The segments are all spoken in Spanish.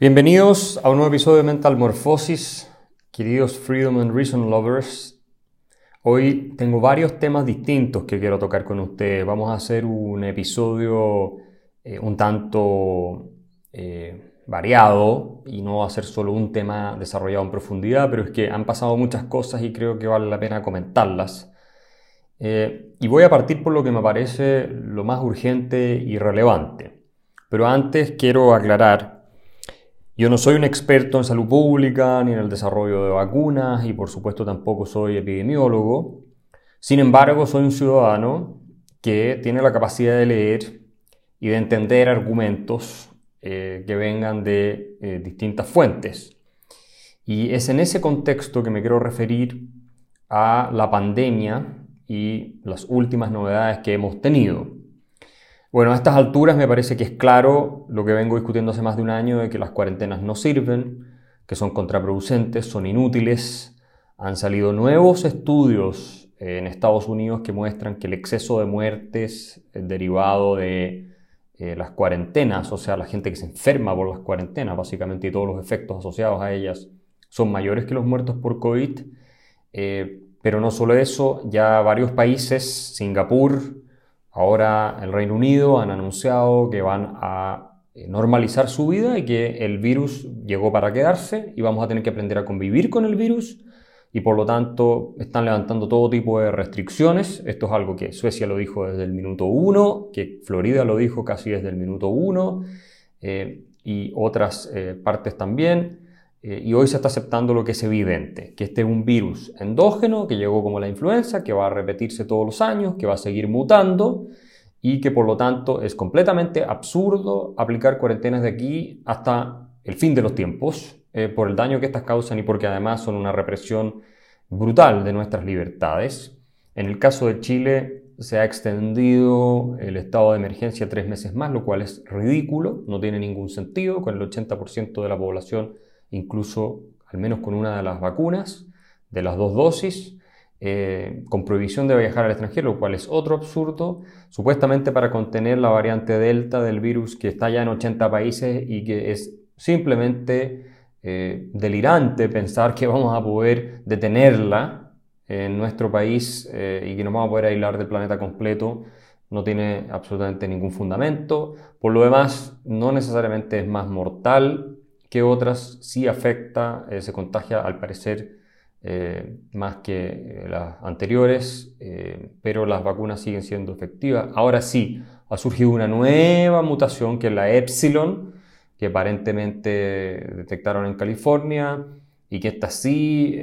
Bienvenidos a un nuevo episodio de Mental Morphosis, queridos Freedom and Reason Lovers. Hoy tengo varios temas distintos que quiero tocar con ustedes. Vamos a hacer un episodio eh, un tanto eh, variado y no va a ser solo un tema desarrollado en profundidad, pero es que han pasado muchas cosas y creo que vale la pena comentarlas. Eh, y voy a partir por lo que me parece lo más urgente y relevante. Pero antes quiero aclarar yo no soy un experto en salud pública ni en el desarrollo de vacunas y por supuesto tampoco soy epidemiólogo. Sin embargo, soy un ciudadano que tiene la capacidad de leer y de entender argumentos eh, que vengan de eh, distintas fuentes. Y es en ese contexto que me quiero referir a la pandemia y las últimas novedades que hemos tenido. Bueno, a estas alturas me parece que es claro lo que vengo discutiendo hace más de un año de que las cuarentenas no sirven, que son contraproducentes, son inútiles. Han salido nuevos estudios en Estados Unidos que muestran que el exceso de muertes derivado de eh, las cuarentenas, o sea, la gente que se enferma por las cuarentenas, básicamente, y todos los efectos asociados a ellas, son mayores que los muertos por COVID. Eh, pero no solo eso, ya varios países, Singapur, Ahora el Reino Unido han anunciado que van a eh, normalizar su vida y que el virus llegó para quedarse y vamos a tener que aprender a convivir con el virus y por lo tanto están levantando todo tipo de restricciones. Esto es algo que Suecia lo dijo desde el minuto uno, que Florida lo dijo casi desde el minuto uno eh, y otras eh, partes también. Eh, y hoy se está aceptando lo que es evidente, que este es un virus endógeno que llegó como la influenza, que va a repetirse todos los años, que va a seguir mutando y que por lo tanto es completamente absurdo aplicar cuarentenas de aquí hasta el fin de los tiempos eh, por el daño que estas causan y porque además son una represión brutal de nuestras libertades. En el caso de Chile se ha extendido el estado de emergencia tres meses más, lo cual es ridículo, no tiene ningún sentido, con el 80% de la población incluso al menos con una de las vacunas, de las dos dosis, eh, con prohibición de viajar al extranjero, lo cual es otro absurdo, supuestamente para contener la variante Delta del virus que está ya en 80 países y que es simplemente eh, delirante pensar que vamos a poder detenerla en nuestro país eh, y que nos vamos a poder aislar del planeta completo. No tiene absolutamente ningún fundamento. Por lo demás, no necesariamente es más mortal que otras sí afecta, eh, se contagia al parecer eh, más que eh, las anteriores, pero las vacunas siguen siendo efectivas. Ahora sí, ha surgido una nueva mutación que es la Epsilon, que aparentemente detectaron en California y que esta sí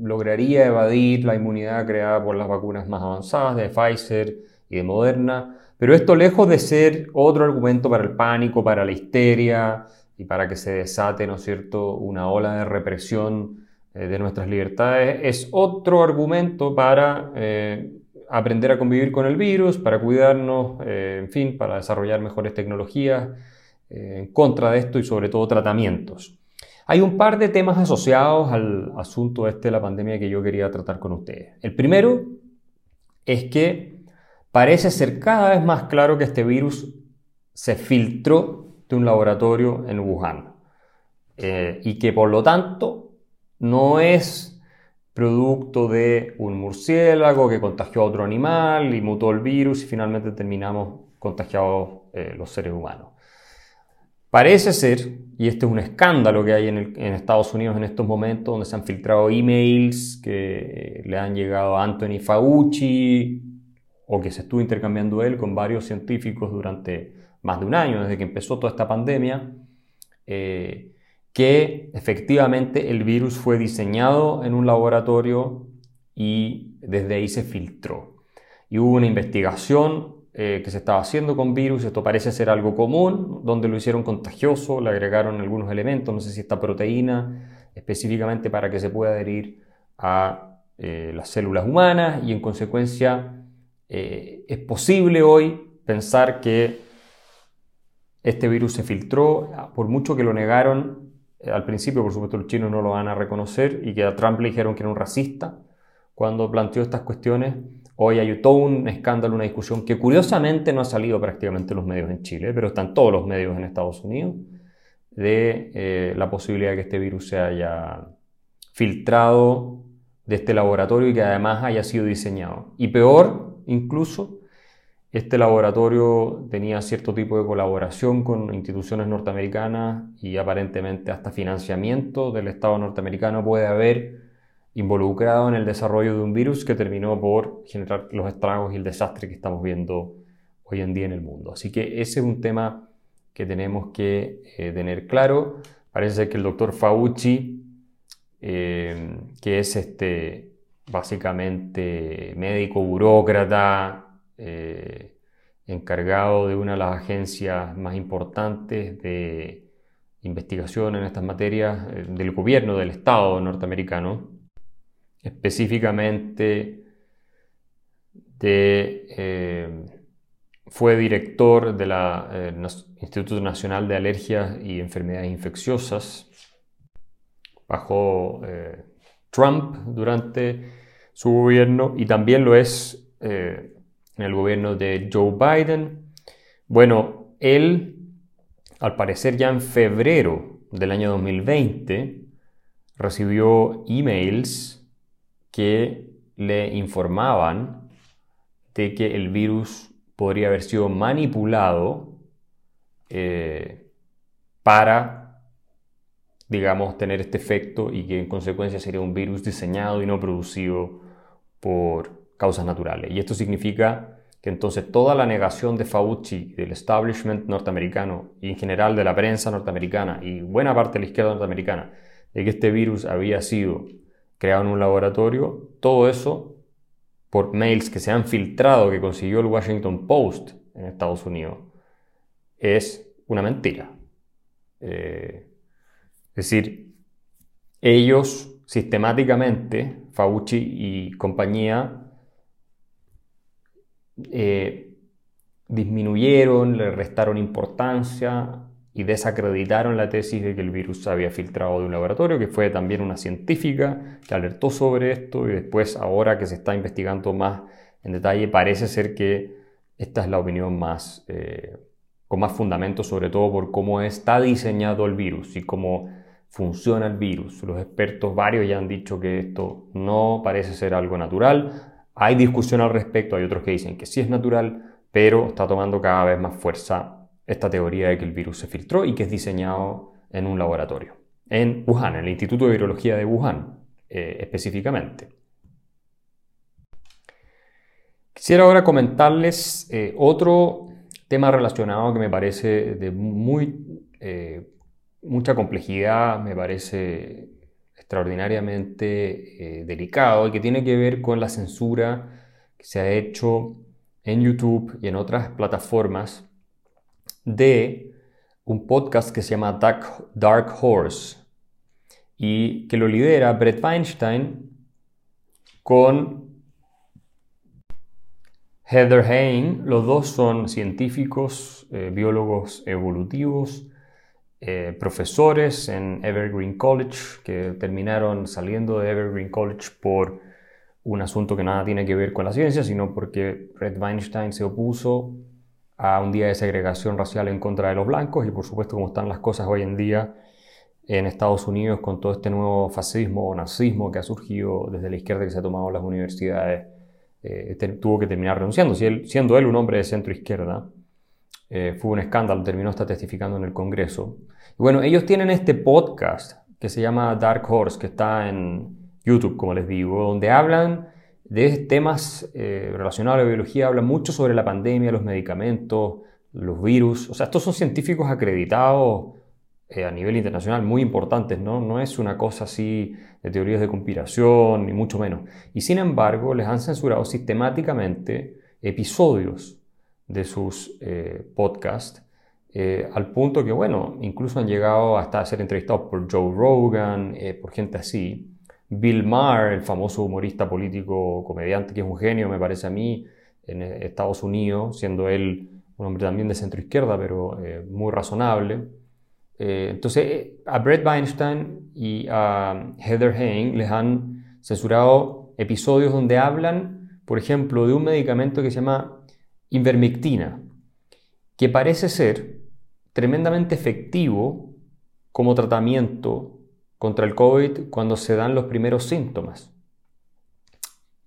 lograría evadir la inmunidad creada por las vacunas más avanzadas de Pfizer y de Moderna. Pero esto lejos de ser otro argumento para el pánico, para la histeria, y para que se desate, ¿no es cierto?, una ola de represión eh, de nuestras libertades, es otro argumento para eh, aprender a convivir con el virus, para cuidarnos, eh, en fin, para desarrollar mejores tecnologías en contra de esto y sobre todo tratamientos. Hay un par de temas asociados al asunto este de la pandemia que yo quería tratar con ustedes. El primero es que parece ser cada vez más claro que este virus se filtró de un laboratorio en Wuhan eh, y que por lo tanto no es producto de un murciélago que contagió a otro animal y mutó el virus y finalmente terminamos contagiados eh, los seres humanos. Parece ser, y este es un escándalo que hay en, en, Estados Unidos en estos momentos, donde se han filtrado emails que le han llegado a Anthony Fauci o que se estuvo intercambiando él con varios científicos durante más de un año, desde que empezó toda esta pandemia, eh, que efectivamente el virus fue diseñado en un laboratorio y desde ahí se filtró. Y hubo una investigación eh, que se estaba haciendo con virus, esto parece ser algo común, donde lo hicieron contagioso, le agregaron algunos elementos, no sé si esta proteína, específicamente para que se pueda adherir a eh, las células humanas y en consecuencia es posible hoy pensar que este virus se filtró, por mucho que lo negaron eh, al principio, por supuesto los chinos no lo van a reconocer y que a Trump le dijeron que era un racista cuando planteó estas cuestiones. Hoy hay todo un escándalo, una discusión que curiosamente no ha salido prácticamente en los medios en Chile, pero están todos los medios en Estados Unidos, de eh, la posibilidad de que este virus se haya filtrado de este laboratorio y que además haya sido diseñado. Y peor, incluso, este laboratorio tenía cierto tipo de colaboración con instituciones norteamericanas y aparentemente hasta financiamiento del Estado norteamericano puede haber involucrado en el desarrollo de un virus que terminó por generar los estragos y el desastre que estamos viendo hoy en día en el mundo. Así que ese es un tema que tenemos que eh, tener claro. Parece que el doctor Fauci, eh, que es este, básicamente médico, burócrata, eh, encargado de una de las agencias más importantes de investigación en estas materias eh, del gobierno del Estado norteamericano, específicamente eh, fue director del Instituto Nacional de Alergias y Enfermedades Infecciosas bajo Trump durante su gobierno y también lo es en el gobierno de Joe Biden. Bueno, él, al parecer ya en febrero del año 2020, recibió emails que le informaban de que el virus podría haber sido manipulado eh, para, digamos, tener este efecto y que en consecuencia sería un virus diseñado y no producido por causas naturales. Y esto significa que entonces toda la negación de Fauci, del establishment norteamericano y en general de la prensa norteamericana y buena parte de la izquierda norteamericana, de que este virus había sido creado en un laboratorio, todo eso por mails que se han filtrado que consiguió el Washington Post en Estados Unidos, es una mentira. Eh, es decir, ellos sistemáticamente, Fauci y compañía, eh, disminuyeron, le restaron importancia y desacreditaron la tesis de que el virus se había filtrado de un laboratorio, que fue también una científica que alertó sobre esto y después ahora que se está investigando más en detalle parece ser que esta es la opinión más, eh, con más fundamento sobre todo por cómo está diseñado el virus y cómo funciona el virus. Los expertos varios ya han dicho que esto no parece ser algo natural, hay discusión al respecto, hay otros que dicen que sí es natural, pero está tomando cada vez más fuerza esta teoría de que el virus se filtró y que es diseñado en un laboratorio, en Wuhan, en el Instituto de Virología de Wuhan eh, específicamente. Quisiera ahora comentarles eh, otro tema relacionado que me parece de muy, eh, mucha complejidad, me parece extraordinariamente eh, delicado y que tiene que ver con la censura que se ha hecho en YouTube y en otras plataformas de un podcast que se llama Dark, Horse y que lo lidera Brett Weinstein con Heather Hain. Los dos son científicos, eh, biólogos evolutivos eh, profesores en Evergreen College que terminaron saliendo de Evergreen College por un asunto que nada tiene que ver con la ciencia, sino porque Red Weinstein se opuso a un día de segregación racial en contra de los blancos y por supuesto como están las cosas hoy en día en Estados Unidos con todo este nuevo fascismo o nazismo que ha surgido desde la izquierda que se ha tomado las universidades, eh, tuvo que terminar renunciando, siendo él un hombre de centro izquierda. Eh, fue un escándalo, terminó hasta testificando en el Congreso. Bueno, ellos tienen este podcast que se llama Dark Horse, que está en YouTube, como les digo, donde hablan de temas eh, relacionados a la biología, hablan mucho sobre la pandemia, los medicamentos, los virus. O sea, estos son científicos acreditados eh, a nivel internacional muy importantes, ¿no? No es una cosa así de teorías de conspiración, ni mucho menos. Y sin embargo, les han censurado sistemáticamente episodios de sus eh, podcasts, eh, al punto que, bueno, incluso han llegado hasta a ser entrevistados por Joe Rogan, eh, por gente así. Bill Maher, el famoso humorista político, comediante, que es un genio, me parece a mí, en Estados Unidos, siendo él un hombre también de centro izquierda, pero muy razonable. entonces, a Brett Weinstein y a Heather Hain les han censurado episodios donde hablan, por ejemplo, de un medicamento que se llama Invermectina, que parece ser tremendamente efectivo como tratamiento contra el COVID cuando se dan los primeros síntomas.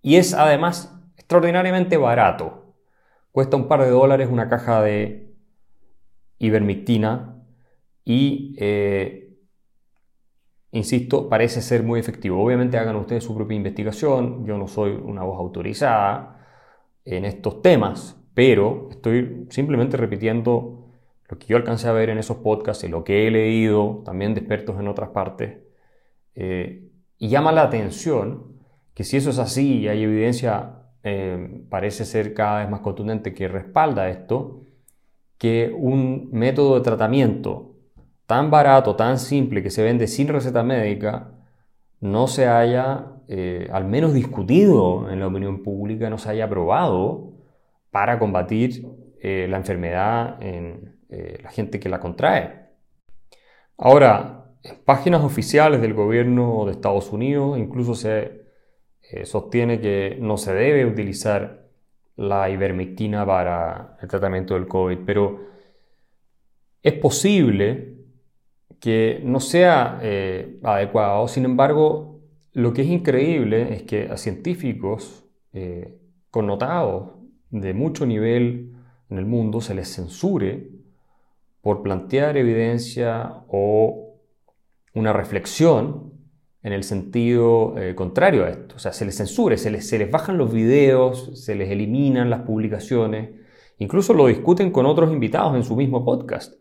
Y es además extraordinariamente barato. Cuesta un par de dólares una caja de ivermectina y, eh, insisto, parece ser muy efectivo. Obviamente hagan ustedes su propia investigación. Yo no soy una voz autorizada en estos temas, pero estoy simplemente repitiendo lo que yo alcancé a ver en esos podcasts y lo que he leído también de expertos en otras partes. Eh, y llama la atención que si eso es así y hay evidencia, eh, parece ser cada vez más contundente que respalda esto, que un método de tratamiento tan barato, tan simple, que se vende sin receta médica, no se haya eh, al menos discutido en la opinión pública, no se haya aprobado para combatir la enfermedad en, eh, la gente que la contrae. Ahora, en páginas oficiales del gobierno de Estados Unidos incluso se eh, sostiene que no se debe utilizar la ivermectina para el tratamiento del COVID, pero es posible que no sea eh, adecuado. Sin embargo, lo que es increíble es que a científicos connotados de mucho nivel en el mundo se les censure por plantear evidencia o una reflexión en el sentido eh, contrario a esto. O sea, se les censure, se les, bajan los videos, se les eliminan las publicaciones, incluso lo discuten con otros invitados en su mismo podcast,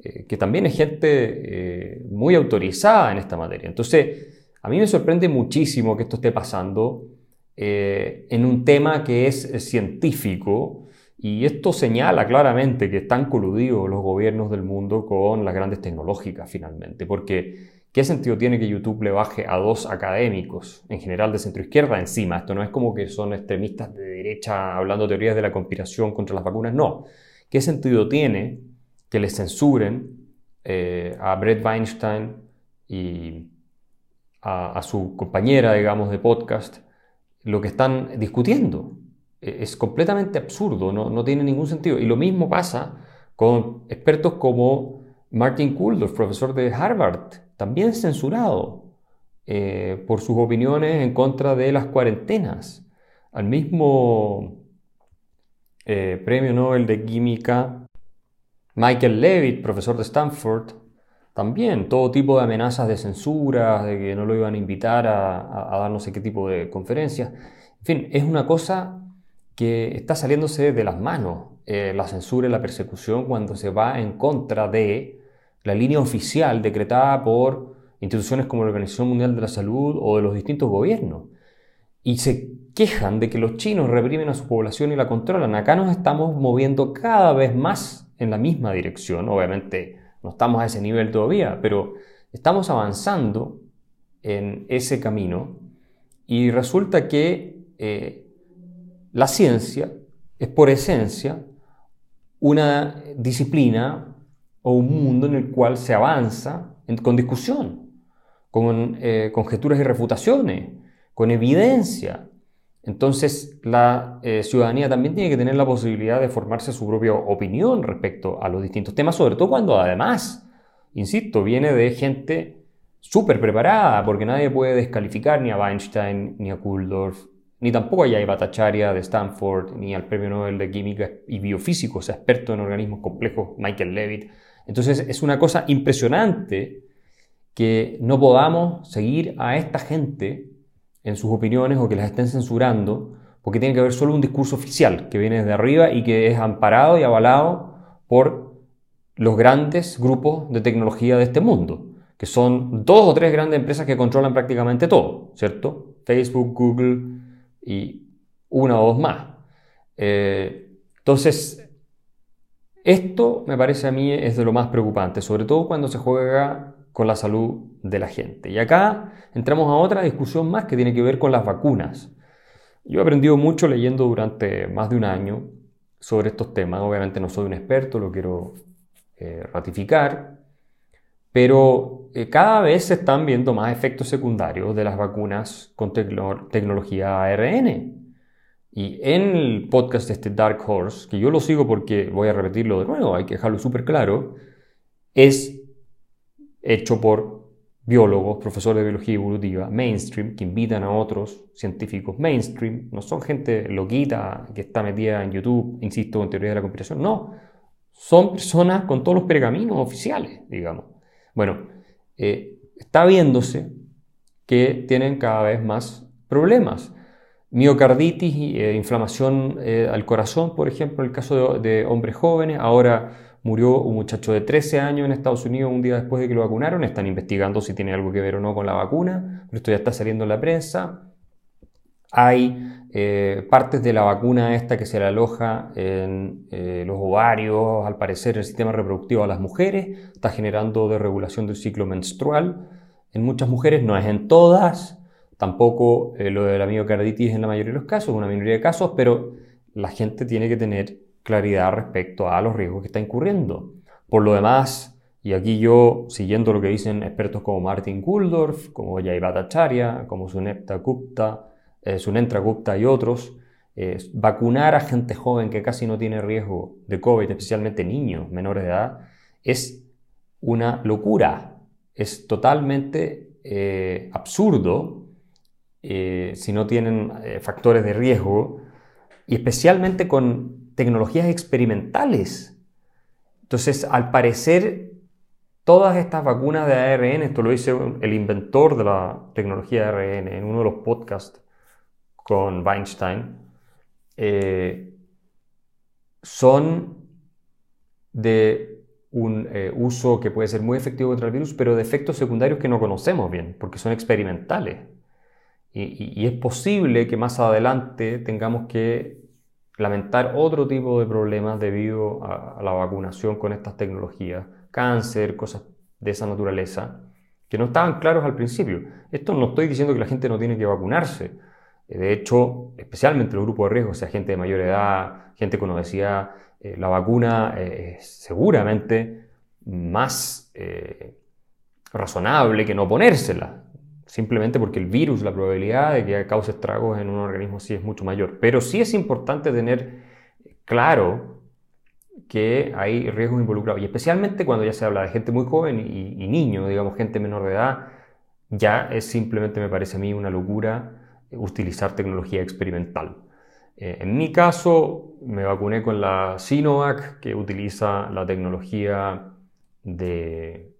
eh, que también es gente eh, muy autorizada en esta materia. Entonces, a mí me sorprende muchísimo que esto esté pasando en un tema que es científico, y esto señala claramente que están coludidos los gobiernos del mundo con las grandes tecnológicas finalmente, porque ¿qué sentido tiene que YouTube le baje a dos académicos, en general de centro izquierda, encima? Esto no es como que son extremistas de derecha hablando teorías de la conspiración contra las vacunas, no. ¿Qué sentido tiene que les censuren eh, a Brett Weinstein y a su compañera, digamos, de podcast lo que están discutiendo? E-, es completamente absurdo, no, tiene ningún sentido. Y lo mismo pasa con expertos como Martin Kulldorff, profesor de Harvard, también censurado eh, por sus opiniones en contra de las cuarentenas. Al mismo eh, premio Nobel de Química, Michael Levitt, profesor de Stanford, también todo tipo de amenazas de censura, de que no lo iban a invitar a, a dar no sé qué tipo de conferencias. En fin, es una cosa que está saliéndose de las manos eh, la censura y la persecución cuando se va en contra de la línea oficial decretada por instituciones como la Organización Mundial de la Salud o de los distintos gobiernos. Y se quejan de que los chinos reprimen a su población y la controlan. Acá nos estamos moviendo cada vez más en la misma dirección. Obviamente no estamos a ese nivel todavía, pero estamos avanzando en ese camino y resulta que eh, la ciencia es por esencia una disciplina o un mundo en el cual se avanza con discusión, con eh, conjeturas y refutaciones, con evidencia. Entonces la eh, ciudadanía también tiene que tener la posibilidad de formarse su propia opinión respecto a los distintos temas, sobre todo cuando además, insisto, viene de gente súper preparada, porque nadie puede descalificar ni a Weinstein, ni a Kulldorff, ni tampoco a Eva Bhattacharya de Stanford, ni al Premio Nobel de Química y Biofísico, o sea, experto en organismos complejos, Michael Levitt. Entonces es una cosa impresionante que no podamos seguir a esta gente en sus opiniones o que las estén censurando, porque tiene que haber solo un discurso oficial que viene desde arriba y que es amparado y avalado por los grandes grupos de tecnología de este mundo, que son dos o tres grandes empresas que controlan prácticamente todo, ¿cierto? Facebook, Google, y una o dos más. Eh, entonces, esto me parece a mí es de lo más preocupante, sobre todo cuando se juega con la salud de la gente. Y acá entramos a otra discusión más que tiene que ver con las vacunas. Yo he aprendido mucho leyendo durante más de un año sobre estos temas. Obviamente no soy un experto, lo quiero eh, ratificar, pero eh, cada vez se están viendo más efectos secundarios de las vacunas con tecnología ARN. Y en el podcast de este Dark Horse, que yo lo sigo porque voy a repetirlo de nuevo, hay que dejarlo súper claro, es hecho por biólogos, profesores de biología evolutiva, mainstream, que invitan a otros científicos mainstream. No son gente loquita que está metida en YouTube, insisto, en teoría de la conspiración. No, son personas con todos los pergaminos oficiales, digamos. Bueno, eh, está viéndose que tienen cada vez más problemas. Miocarditis, eh, inflamación eh, al corazón, por ejemplo, en el caso de, de hombres jóvenes. Ahora Murió un muchacho de 13 años en Estados Unidos un día después de que lo vacunaron. Están investigando si tiene algo que ver o no con la vacuna. Esto ya está saliendo en la prensa. Hay eh, partes de la vacuna esta que se le aloja en eh, los ovarios, al parecer el sistema reproductivo a las mujeres. Está generando desregulación del ciclo menstrual. En muchas mujeres, no es en todas. Tampoco eh, lo de la miocarditis en la mayoría de los casos, una minoría de casos, pero la gente tiene que tener claridad respecto a los riesgos que está incurriendo. Por lo demás, y aquí yo, siguiendo lo que dicen expertos como Martin Kuldorf, como Jay Bhattacharya, como Sunepta Gupta, eh, Sunentra Gupta y otros, vacunar a gente joven que casi no tiene riesgo de COVID, especialmente niños menores de edad, es una locura. Es totalmente eh, absurdo eh, si no tienen factores de riesgo y especialmente con tecnologías experimentales. Entonces, al parecer, todas estas vacunas de ARN, esto lo dice el inventor de la tecnología ARN en uno de los podcasts con Weinstein, eh, son de un eh, uso que puede ser muy efectivo contra el virus, pero de efectos secundarios que no conocemos bien, porque son experimentales. y es posible que más adelante tengamos que lamentar otro tipo de problemas debido a, la vacunación con estas tecnologías, cáncer, cosas de esa naturaleza, que no estaban claros al principio. Esto no estoy diciendo que la gente no tiene que vacunarse. Eh, de hecho, especialmente los grupos de riesgo, o sea, gente de mayor edad, gente con obesidad, eh, la vacuna eh, es seguramente más razonable que no ponérsela simplemente porque el virus, la probabilidad de que cause estragos en un organismo sí es mucho mayor. Pero sí es importante tener claro que hay riesgos involucrados, y especialmente cuando ya se habla de gente muy joven y, y niños, digamos gente menor de edad, ya es simplemente, me parece a mí, una locura utilizar tecnología experimental. Eh, en mi caso, me vacuné con la Sinovac, que utiliza la tecnología de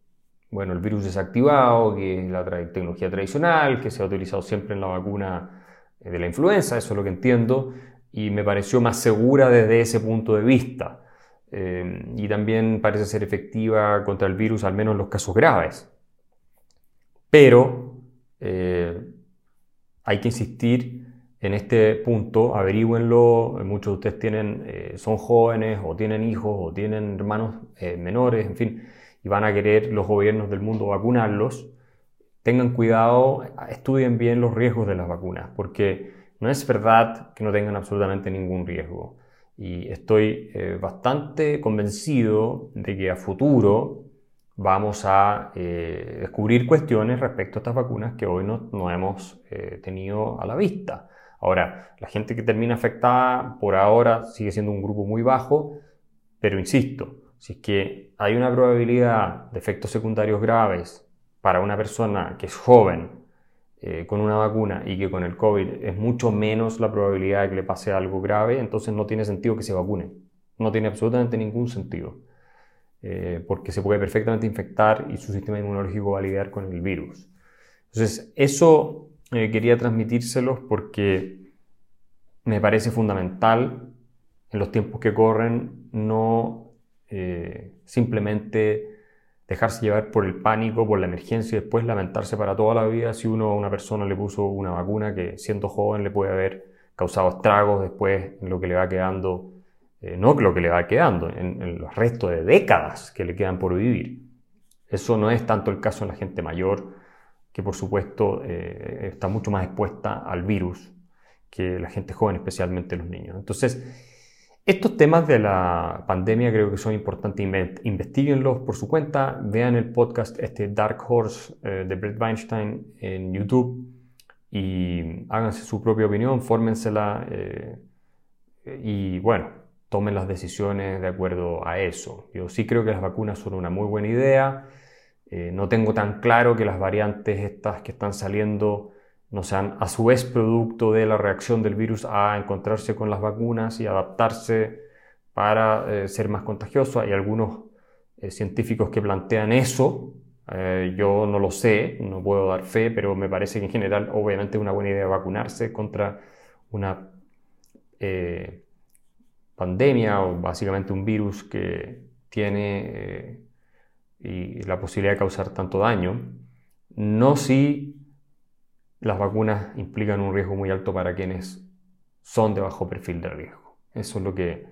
bueno, el virus desactivado, que es la tecnología tradicional, que se ha utilizado siempre en la vacuna eh, de la influenza, eso es lo que entiendo, y me pareció más segura desde ese punto de vista. Eh, y también parece ser efectiva contra el virus, al menos en los casos graves. Pero eh, hay que insistir en este punto, averígüenlo, muchos de ustedes tienen, son jóvenes o tienen hijos o tienen hermanos menores, en fin, y van a querer los gobiernos del mundo vacunarlos, tengan cuidado, estudien bien los riesgos de las vacunas, porque no es verdad que no tengan absolutamente ningún riesgo. Y estoy eh, bastante convencido de que a futuro vamos a eh, descubrir cuestiones respecto a estas vacunas que hoy no, no hemos eh, tenido a la vista. Ahora, la gente que termina afectada por ahora sigue siendo un grupo muy bajo, pero insisto, si es que hay una probabilidad de efectos secundarios graves para una persona que es joven eh, con una vacuna y que con el COVID es mucho menos la probabilidad de que le pase algo grave, entonces no tiene sentido que se vacune. No tiene absolutamente ningún sentido. Eh, porque se puede perfectamente infectar y su sistema inmunológico va a lidiar con el virus. Entonces, eso eh, quería transmitírselos porque me parece fundamental en los tiempos que corren no eh, simplemente dejarse llevar por el pánico, por la emergencia y después lamentarse para toda la vida si uno a una persona le puso una vacuna que siendo joven le puede haber causado estragos después en lo que le va quedando, eh, no lo que le va quedando, en, los restos de décadas que le quedan por vivir. Eso no es tanto el caso en la gente mayor, que por supuesto eh, está mucho más expuesta al virus que la gente joven, especialmente los niños. Entonces, estos temas de la pandemia creo que son importantes, investiguenlos por su cuenta, vean el podcast este Dark Horse eh, de Brett Weinstein en YouTube y háganse su propia opinión, fórmensela eh, y bueno, tomen las decisiones de acuerdo a eso. Yo sí creo que las vacunas son una muy buena idea, Eh, no tengo tan claro que las variantes estas que están saliendo no sean a su vez producto de la reacción del virus a encontrarse con las vacunas y adaptarse para eh, ser más contagioso. Hay algunos eh, científicos que plantean eso. yo no lo sé, no puedo dar fe, pero me parece que en general obviamente es una buena idea vacunarse contra una pandemia o básicamente un virus que tiene la posibilidad de causar tanto daño, no si las vacunas implican un riesgo muy alto para quienes son de bajo perfil de riesgo. Eso es lo que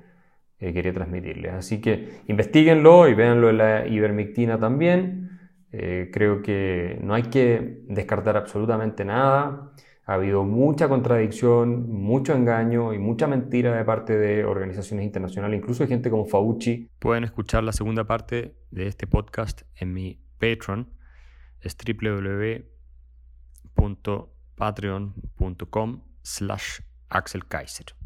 eh, quería transmitirles. Así que investiguenlo y véanlo en la ivermectina también. Eh, creo que no hay que descartar absolutamente nada. Ha habido mucha contradicción, mucho engaño y mucha mentira de parte de organizaciones internacionales, incluso de gente como Fauci. Pueden escuchar la segunda parte de este podcast en mi Patreon. Es www.patreon.com slash Axel Kaiser.